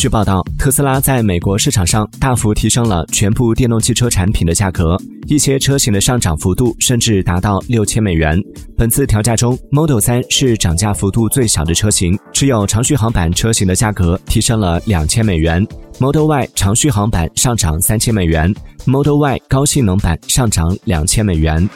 据报道，特斯拉在美国市场上大幅提升了全部电动汽车产品的价格，一些车型的上涨幅度甚至达到六千美元。本次调价中，Model 3是涨价幅度最小的车型，只有长续航版车型的价格提升了两千美元，Model Y 长续航版上涨三千美元，Model Y 高性能版上涨两千美元。